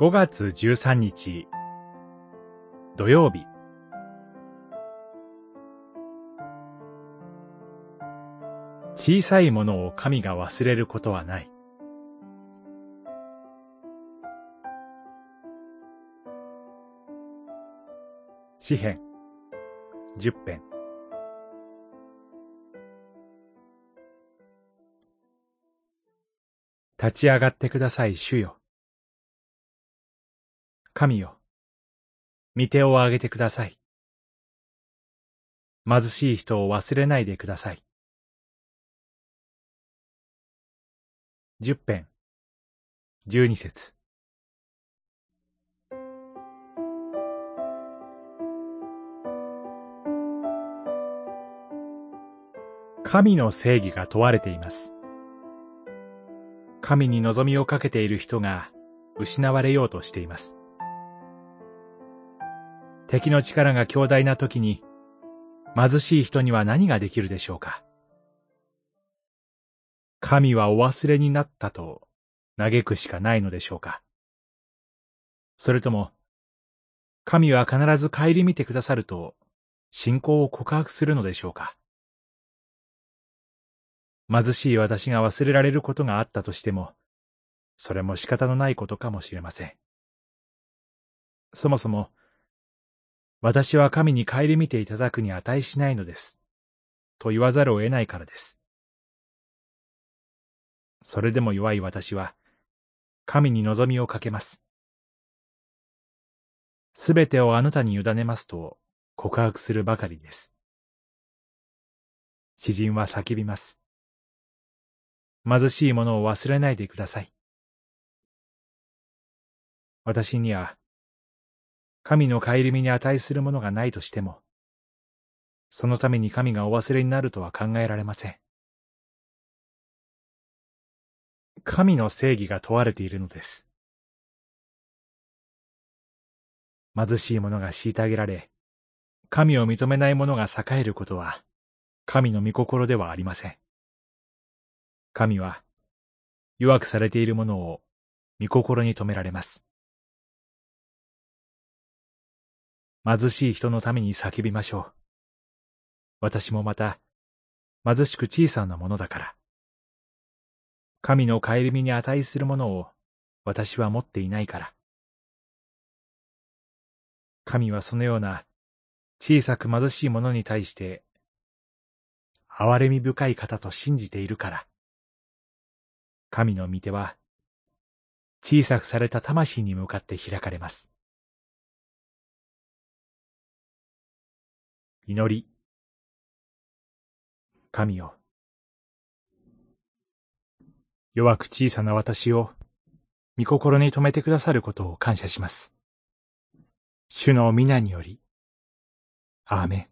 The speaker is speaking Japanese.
5月13日土曜日小さいものを神が忘れることはない。詩編十編立ち上がってください、主よ。神よ、御手を挙げてください。貧しい人を忘れないでください。十編、十二節。神の正義が問われています。神に望みをかけている人が失われようとしています。敵の力が強大な時に、貧しい人には何ができるでしょうか？神はお忘れになったと嘆くしかないのでしょうか？それとも、神は必ず顧みてくださると信仰を告白するのでしょうか？貧しい私が忘れられることがあったとしても、それも仕方のないことかもしれません。そもそも、私は神に顧みていただくに値しないのです。と言わざるを得ないからです。それでも弱い私は、神に望みをかけます。すべてをあなたに委ねますと告白するばかりです。詩人は叫びます。貧しいものを忘れないでください。私には神の顧みに値するものがないとしても、そのために神がお忘れになるとは考えられません。神の正義が問われているのです。貧しい者が虐げられ、神を認めない者が栄えることは、神の御心ではありません。神は、弱くされている者を御心に止められます。貧しい人のために叫びましょう。私もまた、貧しく小さなものだから。神の顧みに値するものを私は持っていないから。神はそのような小さく貧しい者に対して、憐れみ深い方と信じているから。神の御手は、小さくされた魂に向かって開かれます。祈り。神よ。弱く小さな私を、御心に留めてくださることを感謝します。主の皆により、アーメン。